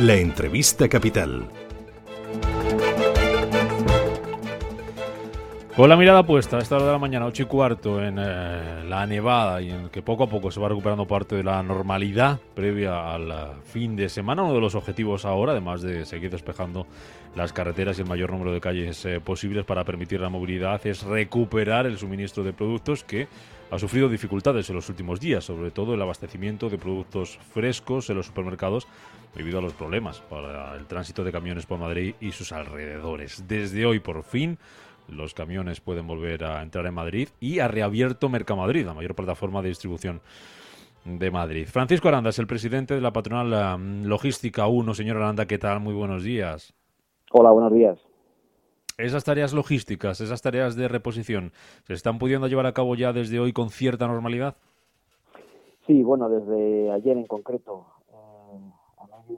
La entrevista capital. Con la mirada puesta a esta hora de la mañana, 8 y cuarto, en eh, la nevada y en que poco a poco se va recuperando parte de la normalidad previa al eh, fin de semana. Uno de los objetivos ahora, además de seguir despejando las carreteras y el mayor número de calles eh, posibles para permitir la movilidad, es recuperar el suministro de productos que ha sufrido dificultades en los últimos días, sobre todo el abastecimiento de productos frescos en los supermercados debido a los problemas para el tránsito de camiones por Madrid y sus alrededores. Desde hoy, por fin, los camiones pueden volver a entrar en Madrid y ha reabierto Mercamadrid, la mayor plataforma de distribución de Madrid. Francisco Aranda es el presidente de la patronal um, Logística 1. Señor Aranda, ¿qué tal? Muy buenos días. Hola, buenos días. Esas tareas logísticas, esas tareas de reposición, ¿se están pudiendo llevar a cabo ya desde hoy con cierta normalidad? Sí, bueno, desde ayer en concreto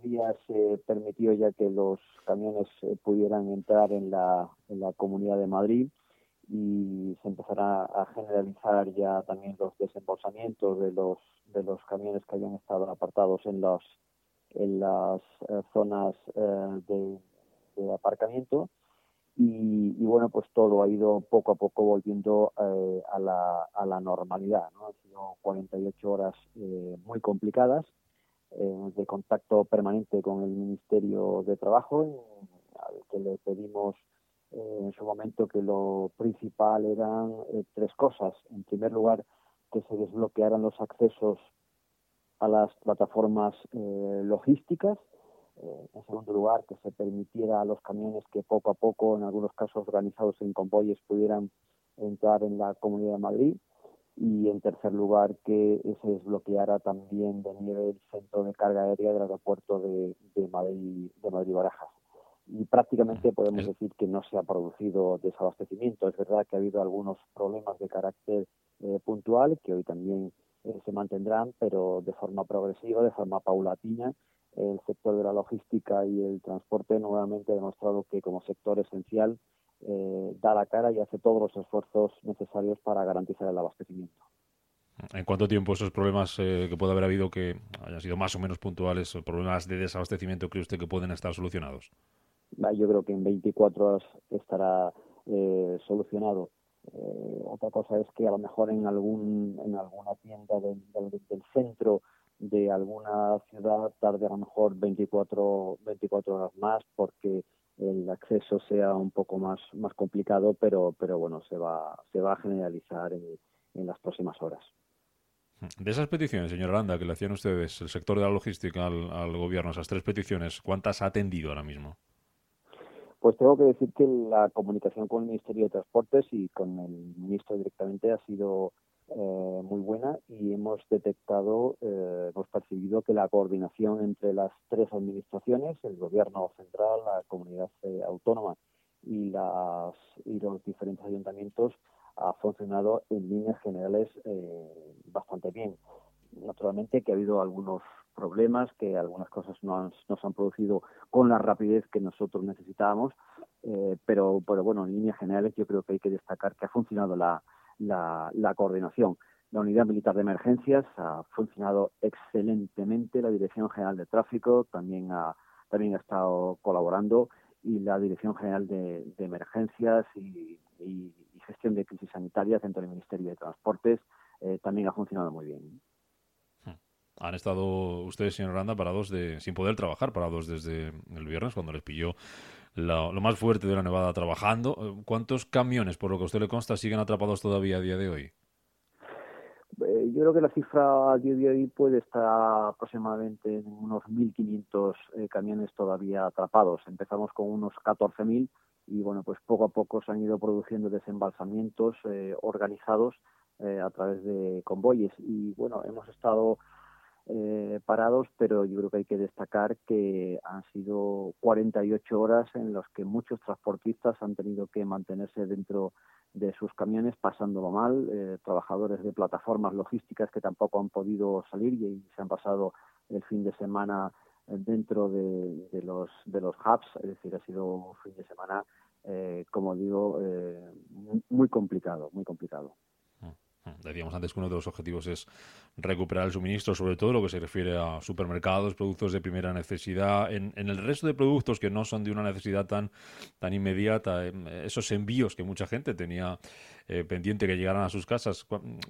día se permitió ya que los camiones eh, pudieran entrar en la, Comunidad de Madrid y se empezará a generalizar ya también los desembolsamientos de los de los camiones que habían estado apartados en las eh, zonas eh, de, aparcamiento y, bueno pues todo ha ido poco a poco volviendo a, la, a la normalidad ¿no? han sido 48 horas muy complicadas eh, de contacto permanente con el Ministerio de Trabajo, al que le pedimos eh, en su momento que lo principal eran eh, tres cosas. En primer lugar, que se desbloquearan los accesos a las plataformas logísticas. En segundo lugar, que se permitiera a los camiones que poco a poco, en algunos casos organizados en convoyes, pudieran entrar en la Comunidad de Madrid. Y en tercer lugar que se desbloqueara también de nieve el centro de carga aérea del aeropuerto de, de Madrid de Madrid Barajas. Y prácticamente podemos decir que no se ha producido desabastecimiento. Es verdad que ha habido algunos problemas de carácter eh, puntual que hoy también eh, se mantendrán pero de forma progresiva de forma paulatina el sector de la logística y el transporte nuevamente ha demostrado que como sector esencial eh, da la cara y hace todos los esfuerzos necesarios para garantizar el abastecimiento. ¿En cuánto tiempo esos problemas eh, que puede haber habido que hayan sido más o menos puntuales, problemas de desabastecimiento, cree usted que pueden estar solucionados? Yo creo que en 24 horas estará eh, solucionado. otra cosa es que a lo mejor en algún en alguna tienda del, del, centro de alguna ciudad tarde a lo mejor 24 24 horas más porque el acceso sea un poco más, más complicado, pero, pero bueno, se va, se va a generalizar en, en las próximas horas. De esas peticiones, señor Aranda, que le hacían ustedes, el sector de la logística al, al, gobierno, esas tres peticiones, ¿cuántas ha atendido ahora mismo? Pues tengo que decir que la comunicación con el Ministerio de Transportes y con el ministro directamente ha sido eh, muy buena y hemos detectado, eh, hemos percibido que la coordinación entre las tres administraciones, el gobierno central, la comunidad eh, autónoma y, las, y los diferentes ayuntamientos, ha funcionado en líneas generales bastante bien. Naturalmente que ha habido algunos problemas, que algunas cosas no, han, no han producido con la rapidez que nosotros necesitábamos, pero, pero bueno, en líneas generales yo creo que hay que destacar que ha funcionado la, la, coordinación. La Unidad Militar de Emergencias ha funcionado excelentemente, la Dirección General de Tráfico también ha, también ha estado colaborando y la Dirección General de, Emergencias y, Gestión de Crisis Sanitarias dentro del Ministerio de Transportes eh, también ha funcionado muy bien. Hmm. Han estado ustedes, señor Aranda, parados de, sin poder trabajar, parados desde el viernes cuando les pilló lo, más fuerte de la nevada trabajando. Eh, ¿Cuántos camiones, por lo que a usted le consta, siguen atrapados todavía a día de hoy? Eh, yo creo que la cifra a día de hoy puede estar aproximadamente en unos 1.500 eh, camiones todavía atrapados. Empezamos con unos 14.000 y bueno, pues poco a poco se han ido produciendo desembalsamientos organizados a través de convoyes. Y bueno, hemos estado eh, parados, pero yo creo que hay que destacar que han sido 48 horas en las que muchos transportistas han tenido que mantenerse dentro de sus camiones pasándolo mal, eh, trabajadores de plataformas logísticas que tampoco han podido salir y se han pasado el fin de semana dentro de, los de los hubs, es decir, ha sido un fin de semana, eh, como digo, muy complicado, muy complicado. Decíamos antes que uno de los objetivos es recuperar el suministro, sobre todo lo que se refiere a supermercados, productos de primera necesidad. En, el resto de productos que no son de una necesidad tan, tan inmediata, em, esos envíos que mucha gente tenía eh, pendiente que llegaran a sus casas,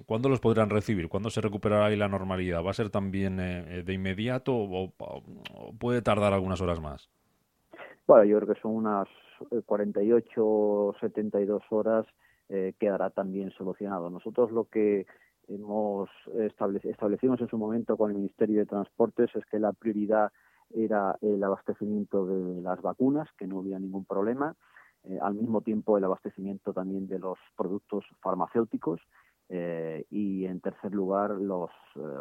¿cuándo los podrán recibir? ¿Cuándo se recuperará ahí la normalidad? ¿Va a ser también eh, eh, de inmediato o, puede tardar algunas horas más? Bueno, yo creo que son unas 48 o 72 horas eh, quedará también solucionado. Nosotros lo que hemos establecimos en su momento con el Ministerio de Transportes es que la prioridad era el abastecimiento de las vacunas, que no hubiera ningún problema, eh, al mismo tiempo el abastecimiento también de los productos farmacéuticos eh, y en tercer lugar los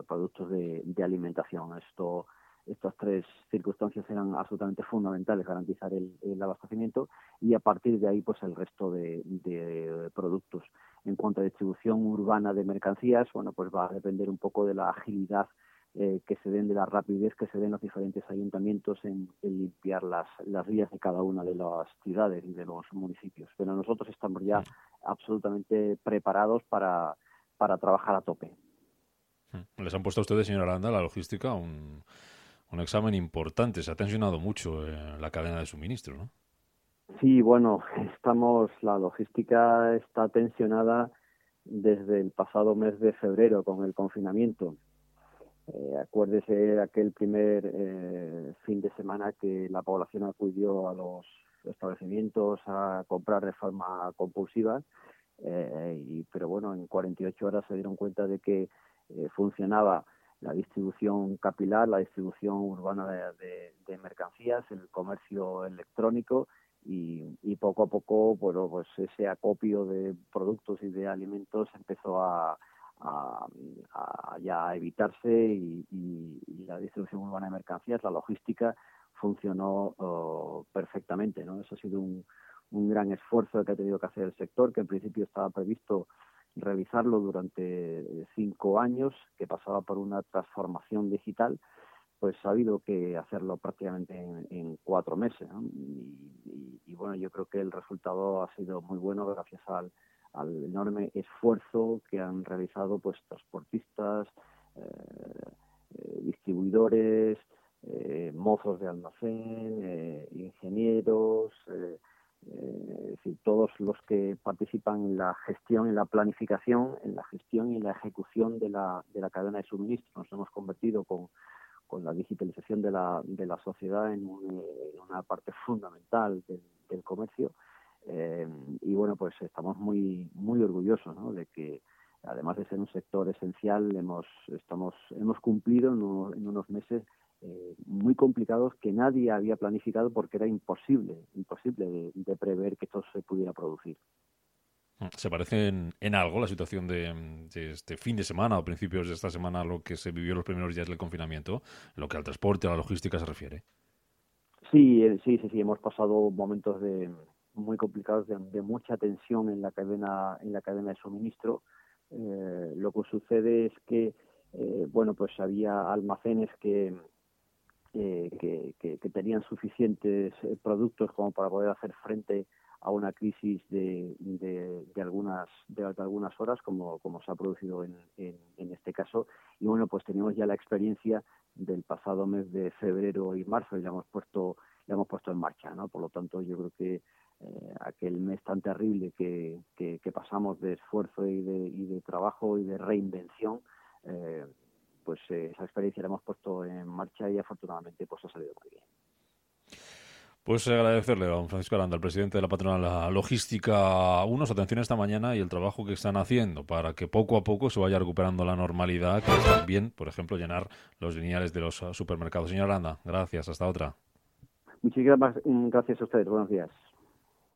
productos de, de, alimentación. Esto estas tres circunstancias eran absolutamente fundamentales, garantizar el, abastecimiento y a partir de ahí pues el resto de, productos. En cuanto a distribución urbana de mercancías, bueno, pues va a depender un poco de la agilidad eh, que se den, de la rapidez que se den los diferentes ayuntamientos en, limpiar las, las vías de cada una de las ciudades y de los municipios. Pero nosotros estamos ya absolutamente preparados para, para trabajar a tope. Les han puesto a ustedes, señora Aranda, la logística, un examen importante. Se ha tensionado mucho eh, la cadena de suministro, ¿no? Sí, bueno, estamos, la logística está tensionada desde el pasado mes de febrero con el confinamiento. Eh, acuérdese de aquel primer eh, fin de semana que la población acudió a los establecimientos a comprar de forma compulsiva, y, pero bueno, en 48 horas se dieron cuenta de que funcionaba la distribución capilar, la distribución urbana de, mercancías, el comercio electrónico y, poco a poco, bueno, pues ese acopio de productos y de alimentos empezó a, ya evitarse y, la distribución urbana de mercancías, la logística funcionó oh, perfectamente, ¿no? Eso ha sido un, un gran esfuerzo que ha tenido que hacer el sector, que en principio estaba previsto revisarlo durante eh, cinco años, que pasaba por una transformación digital, pues ha habido que hacerlo prácticamente en, cuatro meses. Y, bueno, yo creo que el resultado ha sido muy bueno gracias al, enorme esfuerzo que han realizado pues transportistas, eh, eh, distribuidores, mozos de almacén, ingenieros, eh, todos los que participan en la gestión, en la planificación, en la gestión y en la ejecución de la, de la cadena de suministro. Nos hemos convertido con, con la digitalización de la, de la sociedad en, una parte fundamental del, comercio. Eh, y bueno, pues estamos muy, muy orgullosos ¿no? de que, además de ser un sector esencial, hemos, estamos, hemos cumplido en unos meses eh, muy complicados que nadie había planificado porque era imposible, imposible de, prever que esto se pudiera producir. ¿Se parece en, algo la situación de, este fin de semana o principios de esta semana a lo que se vivió los primeros días del confinamiento, lo que al transporte, a la logística se refiere? Sí, eh, sí, sí, sí, hemos pasado momentos de, muy complicados de, mucha tensión en la cadena, en la cadena de suministro. Eh, que sucede es que, bueno, pues había almacenes que, que, que, tenían suficientes eh, productos como para poder hacer frente a una crisis de, de, algunas de, algunas horas como, como se ha producido en, en, este caso. Y bueno pues tenemos ya la experiencia del pasado mes de febrero y marzo y la hemos puesto la hemos puesto en marcha no por lo tanto yo creo que eh, aquel mes tan terrible que, que, pasamos de esfuerzo y de, y de trabajo y de reinvención eh, pues eh, esa experiencia la hemos puesto en marcha y afortunadamente pues ha salido muy bien. Pues agradecerle a don Francisco Aranda, el presidente de la patronal logística, unos atención esta mañana y el trabajo que están haciendo para que poco a poco se vaya recuperando la normalidad, que es también, por ejemplo, llenar los lineales de los supermercados. Señor Aranda, gracias, hasta otra. Muchísimas gracias a ustedes, buenos días.